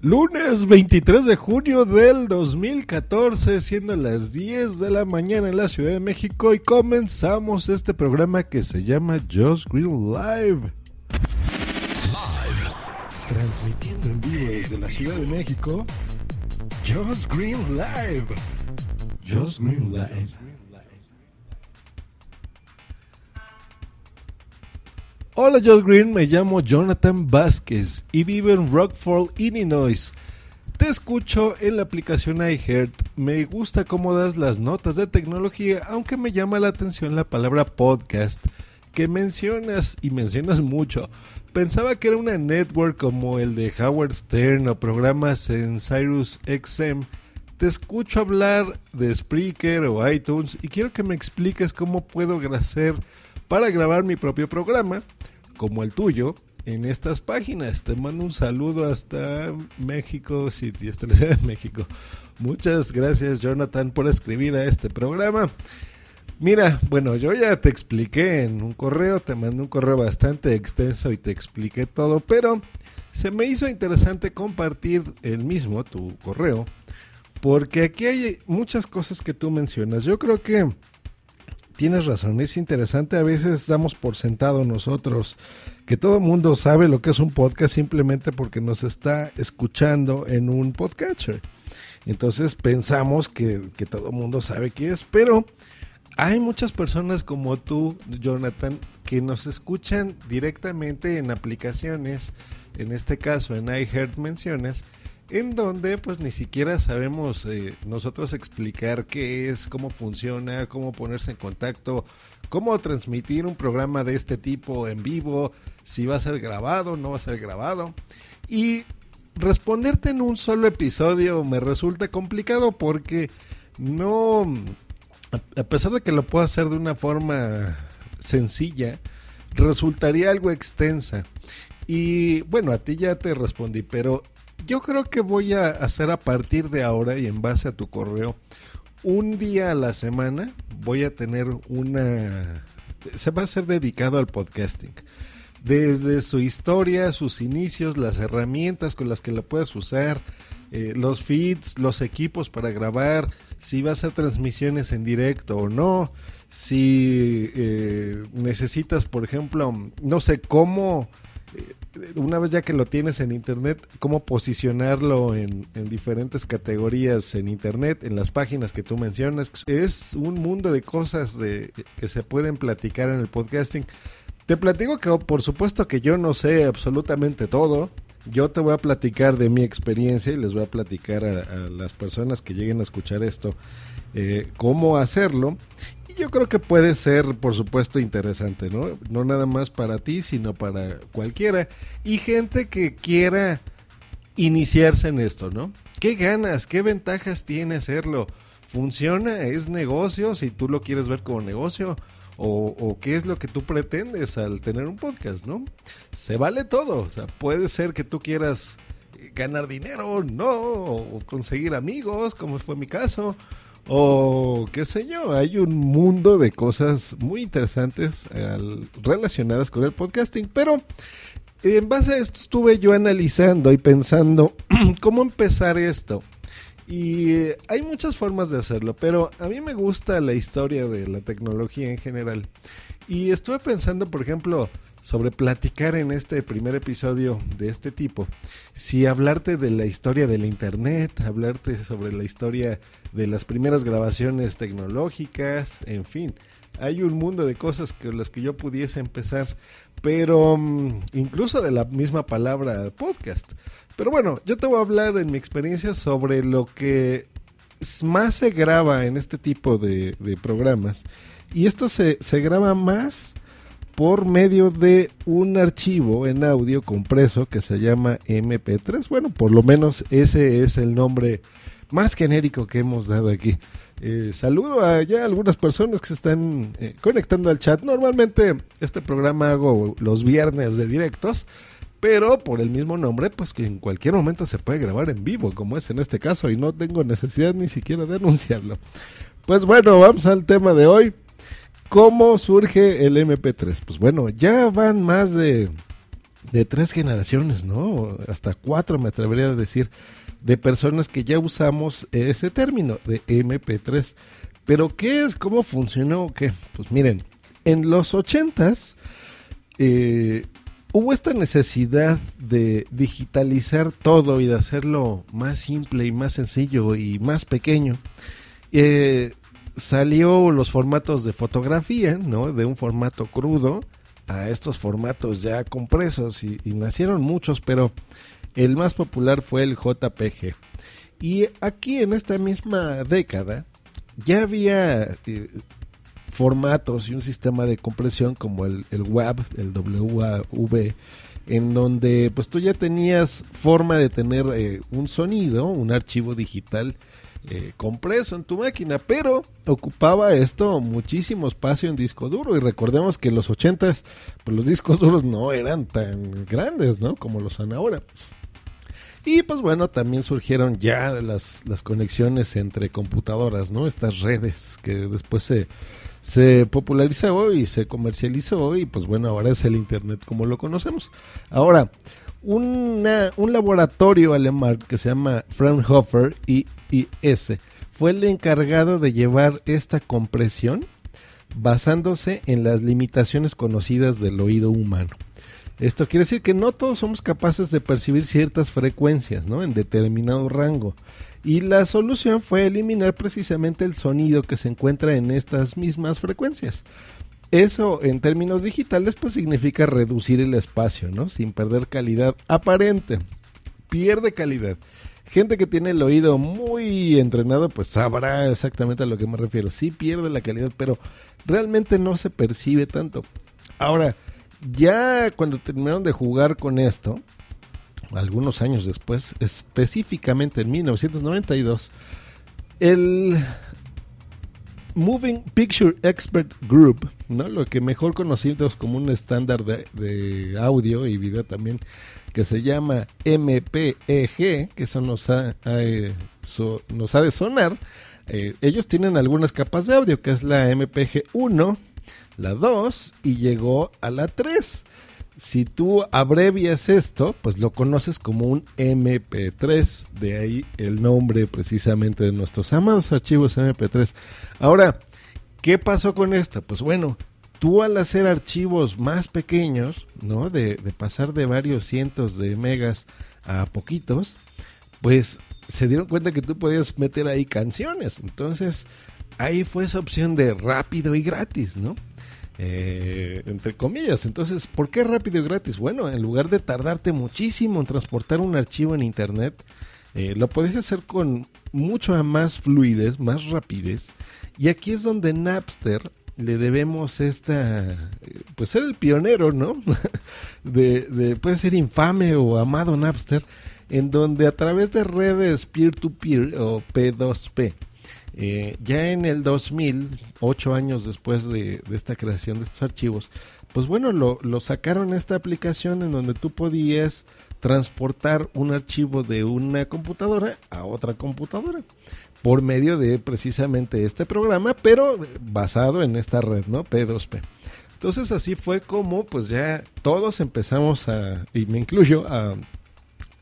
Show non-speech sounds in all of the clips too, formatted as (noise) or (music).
Lunes 23 de junio del 2014, siendo las 10 de la mañana en la Ciudad de México y comenzamos este programa que se llama Just Green Live. Live. Transmitiendo en vivo desde la Ciudad de México, Just Green Live. Just Green Live. Hola Josh Green, me llamo Jonathan Vázquez y vivo en Rockford, Illinois. Te escucho en la aplicación iHeart. Me gusta cómo das las notas de tecnología, aunque me llama la atención la palabra podcast que mencionas y mencionas mucho. Pensaba que era una network como el de Howard Stern o programas en Cyrus XM. Te escucho hablar de Spreaker o iTunes y quiero que me expliques cómo puedo hacer para grabar mi propio programa, como el tuyo, en estas páginas. Te mando un saludo hasta México, sí, hasta en México. Muchas gracias Jonathan por escribir a este programa. Mira, bueno, yo ya te expliqué en un correo, te mandé un correo bastante extenso y te expliqué todo, pero se me hizo interesante compartir el mismo, tu correo, porque aquí hay muchas cosas que tú mencionas. Yo creo que tienes razón, es interesante. A veces damos por sentado nosotros que todo el mundo sabe lo que es un podcast simplemente porque nos está escuchando en un podcatcher. Entonces pensamos que, que todo el mundo sabe qué es, pero hay muchas personas como tú, Jonathan, que nos escuchan directamente en aplicaciones, en este caso en iHeart Menciones, en donde pues ni siquiera sabemos eh, nosotros explicar qué es, cómo funciona, cómo ponerse en contacto, cómo transmitir un programa de este tipo en vivo, si va a ser grabado, no va a ser grabado. Y responderte en un solo episodio me resulta complicado porque no, a pesar de que lo puedo hacer de una forma sencilla, resultaría algo extensa. Y bueno, a ti ya te respondí, pero yo creo que voy a hacer a partir de ahora y en base a tu correo, un día a la semana voy a tener una... Se va a ser dedicado al podcasting. Desde su historia, sus inicios, las herramientas con las que la puedes usar, eh, los feeds, los equipos para grabar, si vas a transmisiones en directo o no, si eh, necesitas, por ejemplo, no sé cómo una vez ya que lo tienes en internet, cómo posicionarlo en, diferentes categorías en internet, en las páginas que tú mencionas. Es un mundo de cosas de, que se pueden platicar en el podcasting. Te platico que por supuesto que yo no sé absolutamente todo. Yo te voy a platicar de mi experiencia y les voy a platicar a, las personas que lleguen a escuchar esto eh, cómo hacerlo yo creo que puede ser, por supuesto, interesante, ¿no? No nada más para ti, sino para cualquiera. Y gente que quiera iniciarse en esto, ¿no? ¿Qué ganas? ¿Qué ventajas tiene hacerlo? ¿Funciona? ¿Es negocio? Si tú lo quieres ver como negocio. O, qué es lo que tú pretendes al tener un podcast, ¿no? Se vale todo. O sea, puede ser que tú quieras ganar dinero, no, o conseguir amigos, como fue mi caso, o qué sé yo, hay un mundo de cosas muy interesantes relacionadas con el podcasting, pero en base a esto estuve yo analizando y pensando (clears throat) cómo empezar esto. Y hay muchas formas de hacerlo, pero a mí me gusta la historia de la tecnología en general. Y estuve pensando, por ejemplo, sobre platicar en este primer episodio de este tipo, si hablarte de la historia del Internet, hablarte sobre la historia de las primeras grabaciones tecnológicas, en fin, hay un mundo de cosas con las que yo pudiese empezar, pero mm, incluso de la misma palabra podcast. Pero bueno, yo te voy a hablar en mi experiencia sobre lo que más se graba en este tipo de, programas. Y esto se, se graba más por medio de un archivo en audio compreso que se llama MP3. Bueno, por lo menos ese es el nombre más genérico que hemos dado aquí. Eh, saludo a ya algunas personas que se están eh, conectando al chat. Normalmente este programa hago los viernes de directos, pero por el mismo nombre, pues que en cualquier momento se puede grabar en vivo, como es en este caso, y no tengo necesidad ni siquiera de (laughs) anunciarlo. Pues bueno, vamos al tema de hoy. ¿Cómo surge el MP3? Pues bueno, ya van más de de tres generaciones, ¿no? Hasta cuatro me atrevería a decir, de personas que ya usamos ese término de MP3. Pero ¿qué es? ¿Cómo funcionó? Pues miren, en los ochentas eh, hubo esta necesidad de digitalizar todo y de hacerlo más simple y más sencillo y más pequeño. Eh, salió los formatos de fotografía, ¿no? De un formato crudo a estos formatos ya compresos y, nacieron muchos, pero el más popular fue el JPG. Y aquí en esta misma década ya había eh, formatos y un sistema de compresión como el, el WAV, el WAV, en donde pues tú ya tenías forma de tener eh, un sonido, un archivo digital eh, compreso en tu máquina, pero ocupaba esto muchísimo espacio en disco duro y recordemos que en los 80 pues los discos duros no eran tan grandes, ¿no? Como los son ahora. Y pues bueno, también surgieron ya las, las conexiones entre computadoras, ¿no? Estas redes que después se, se popularizó y se comercializó y pues bueno, ahora es el Internet como lo conocemos. Ahora, una, un laboratorio alemán que se llama Fraunhofer IIS fue el encargado de llevar esta compresión basándose en las limitaciones conocidas del oído humano. Esto quiere decir que no todos somos capaces de percibir ciertas frecuencias ¿no? en determinado rango. Y la solución fue eliminar precisamente el sonido que se encuentra en estas mismas frecuencias. Eso en términos digitales pues significa reducir el espacio, ¿no? Sin perder calidad aparente. Pierde calidad. Gente que tiene el oído muy entrenado pues sabrá exactamente a lo que me refiero. Sí pierde la calidad, pero realmente no se percibe tanto. Ahora, ya cuando terminaron de jugar con esto, algunos años después, específicamente en 1992, el Moving Picture Expert Group, ¿no? Lo que mejor conocidos como un estándar de, audio y video también, que se llama MPEG, que eso nos ha, eh, nos ha de sonar. Eh, ellos tienen algunas capas de audio, que es la MPG 1, la 2 y llegó a la 3 si tú abrevias esto, pues lo conoces como un MP3, de ahí el nombre precisamente de nuestros amados archivos MP3. Ahora, ¿qué pasó con esto? Pues bueno, tú al hacer archivos más pequeños, ¿no? De, de pasar de varios cientos de megas a poquitos, pues se dieron cuenta que tú podías meter ahí canciones. Entonces, ahí fue esa opción de rápido y gratis, ¿no? Eh, entre comillas. Entonces, ¿por qué rápido y gratis? Bueno, en lugar de tardarte muchísimo en transportar un archivo en Internet, eh, lo podés hacer con mucho más fluidez, más rapidez. Y aquí es donde Napster le debemos esta, pues ser el pionero, ¿no? (laughs) de, puede ser infame o amado Napster, en donde a través de redes peer-to-peer o P2P, eh, ya en el 2000, ocho años después de, esta creación de estos archivos, pues bueno, lo, lo, sacaron esta aplicación en donde tú podías transportar un archivo de una computadora a otra computadora por medio de precisamente este programa, pero basado en esta red, ¿no? P2P. Entonces así fue como pues ya todos empezamos a, y me incluyo, a,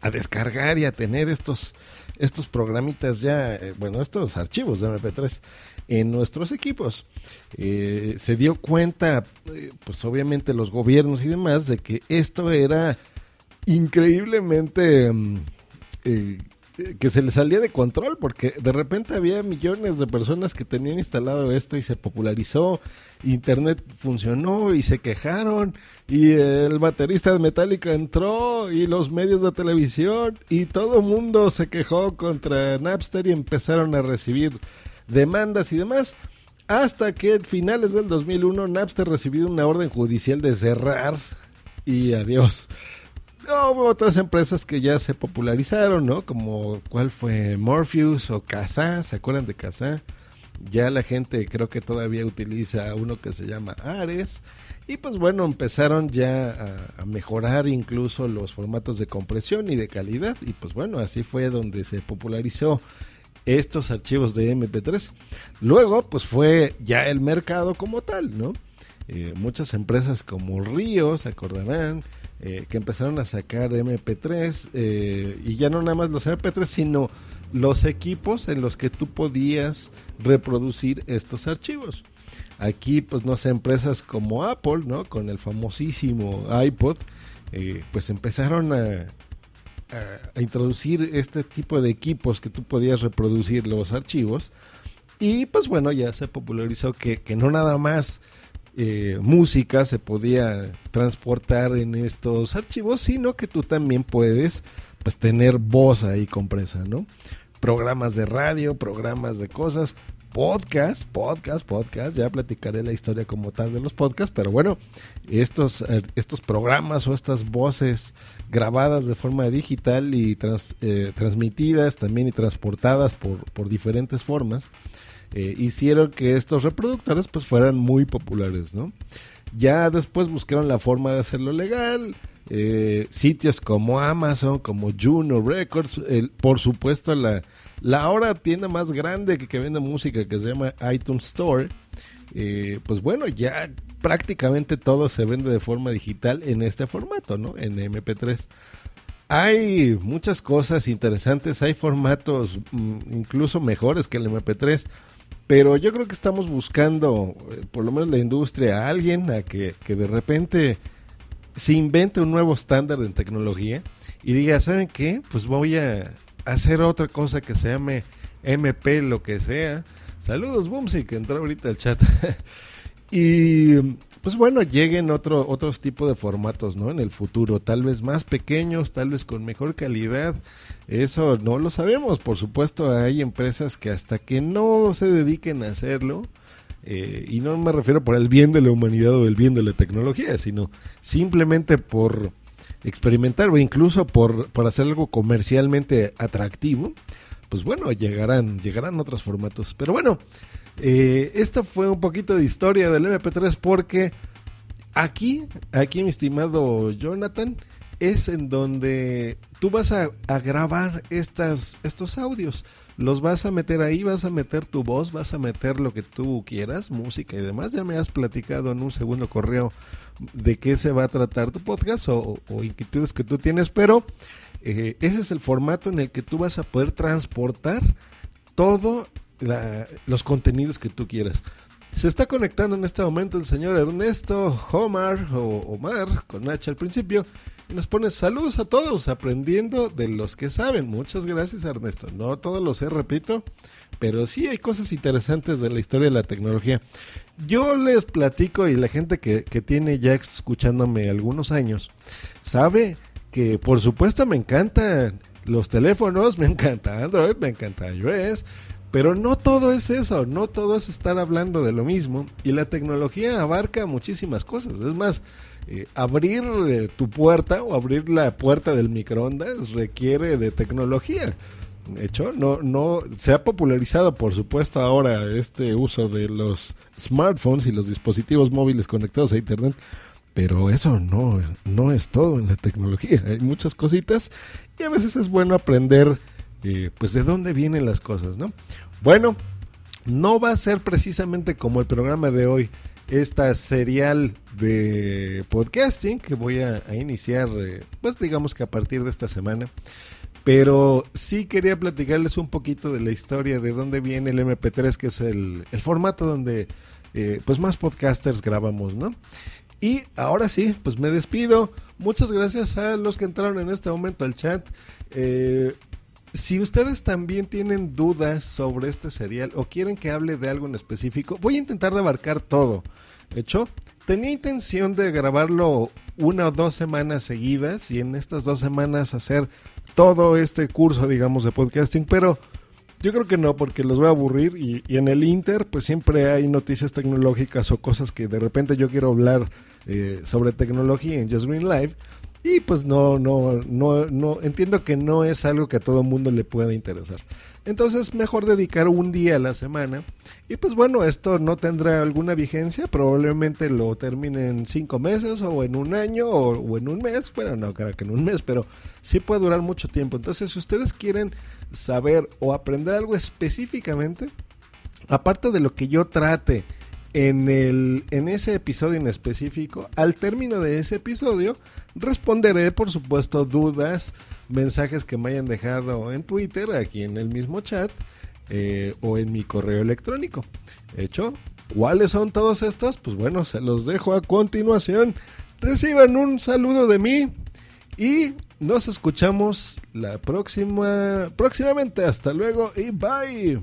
a descargar y a tener estos estos programitas ya, eh, bueno, estos archivos de MP3 en nuestros equipos. Eh, se dio cuenta, eh, pues obviamente los gobiernos y demás, de que esto era increíblemente mm, que se le salía de control porque de repente había millones de personas que tenían instalado esto y se popularizó, internet funcionó y se quejaron y el baterista de Metallica entró y los medios de televisión y todo mundo se quejó contra Napster y empezaron a recibir demandas y demás hasta que en finales del 2001 Napster recibió una orden judicial de cerrar y adiós hubo otras empresas que ya se popularizaron, ¿no? Como cuál fue Morpheus o Casa, ¿se acuerdan de Casa? Ya la gente creo que todavía utiliza uno que se llama Ares. Y pues bueno, empezaron ya a, mejorar incluso los formatos de compresión y de calidad. Y pues bueno, así fue donde se popularizó estos archivos de MP3. Luego, pues fue ya el mercado como tal, ¿no? eh, muchas empresas como Río, se acordarán, eh, que empezaron a sacar MP3 eh, y ya no nada más los MP3, sino los equipos en los que tú podías reproducir estos archivos. Aquí, pues no sé, empresas como Apple, ¿no? Con el famosísimo iPod, pues empezaron a, a, introducir este tipo de equipos que tú podías reproducir los archivos. Y pues bueno, ya se popularizó que, que no nada más eh, música se podía transportar en estos archivos, sino que tú también puedes pues tener voz ahí compresa, ¿no? Programas de radio, programas de cosas, podcast, podcast, podcast, ya platicaré la historia como tal de los podcasts, pero bueno, estos, eh, estos programas o estas voces grabadas de forma digital y eh, transmitidas también y transportadas por, por diferentes formas, eh, hicieron que estos reproductores pues fueran muy populares, ¿no? Ya después buscaron la forma de hacerlo legal, eh, sitios como Amazon, como Juno Records, por supuesto la, la ahora tienda más grande que, que vende música que se llama iTunes Store, eh, pues bueno, ya prácticamente todo se vende de forma digital en este formato, ¿no? En MP3. Hay muchas cosas interesantes, hay formatos mm, incluso mejores que el MP3. Pero yo creo que estamos buscando, eh, por lo menos la industria, a alguien a que, de repente se invente un nuevo estándar en tecnología y diga, ¿saben qué? Pues voy a hacer otra cosa que se llame MP, lo que sea. Saludos, Boomsy, que entró ahorita al chat. (laughs) y pues bueno, lleguen otro, otros tipos de formatos, ¿no? En el futuro, tal vez más pequeños, tal vez con mejor calidad. Eso no lo sabemos. Por supuesto, hay empresas que hasta que no se dediquen a hacerlo, eh, y no me refiero por el bien de la humanidad o el bien de la tecnología, sino simplemente por experimentar o incluso por, por hacer algo comercialmente atractivo, pues bueno, llegarán, llegarán otros formatos. Pero bueno, eh, esto fue un poquito de historia del MP3 porque aquí, aquí mi estimado Jonathan, es en donde tú vas a, grabar estas, estos audios. Los vas a meter ahí, vas a meter tu voz, vas a meter lo que tú quieras, música y demás. Ya me has platicado en un segundo correo de qué se va a tratar tu podcast o, inquietudes que tú tienes, pero eh, ese es el formato en el que tú vas a poder transportar todo los contenidos que tú quieras. Se está conectando en este momento el señor Ernesto Omar o Omar con H al principio y nos pone saludos a todos aprendiendo de los que saben. Muchas gracias Ernesto. No todos lo sé, repito, pero sí hay cosas interesantes de la historia de la tecnología. Yo les platico y la gente que tiene ya escuchándome algunos años sabe que por supuesto me encantan los teléfonos, me encanta Android, me encanta iOS, pero no todo es eso, no todo es estar hablando de lo mismo y la tecnología abarca muchísimas cosas. Es más, eh, abrir eh, tu puerta o abrir la puerta del microondas requiere de tecnología. De hecho, no, no se ha popularizado, por supuesto, ahora este uso de los smartphones y los dispositivos móviles conectados a internet, pero eso no, no es todo en la tecnología. Hay muchas cositas y a veces es bueno aprender eh, pues de dónde vienen las cosas, ¿no? Bueno, no va a ser precisamente como el programa de hoy, esta serial de podcasting que voy a, iniciar, eh, pues digamos que a partir de esta semana. Pero sí quería platicarles un poquito de la historia de dónde viene el MP3, que es el, formato donde eh, pues más podcasters grabamos, ¿no? Y ahora sí, pues me despido. Muchas gracias a los que entraron en este momento al chat. Eh, si ustedes también tienen dudas sobre este serial o quieren que hable de algo en específico, voy a intentar de abarcar todo. Hecho, tenía intención de grabarlo una o dos semanas seguidas y en estas dos semanas hacer todo este curso, digamos, de podcasting, pero yo creo que no, porque los voy a aburrir y, en el Inter, pues siempre hay noticias tecnológicas o cosas que de repente yo quiero hablar eh, sobre tecnología en Just Green Live. Y pues no, no, no, no, entiendo que no es algo que a todo mundo le pueda interesar. Entonces, mejor dedicar un día a la semana. Y pues bueno, esto no tendrá alguna vigencia. Probablemente lo termine en cinco meses o en un año o, en un mes. Bueno, no creo que en un mes, pero sí puede durar mucho tiempo. Entonces, si ustedes quieren saber o aprender algo específicamente, aparte de lo que yo trate en, el, en ese episodio en específico, al término de ese episodio, responderé, por supuesto, dudas, mensajes que me hayan dejado en Twitter, aquí en el mismo chat, eh, o en mi correo electrónico. Hecho, ¿cuáles son todos estos? Pues bueno, se los dejo a continuación. Reciban un saludo de mí y nos escuchamos la próxima próximamente. Hasta luego y bye.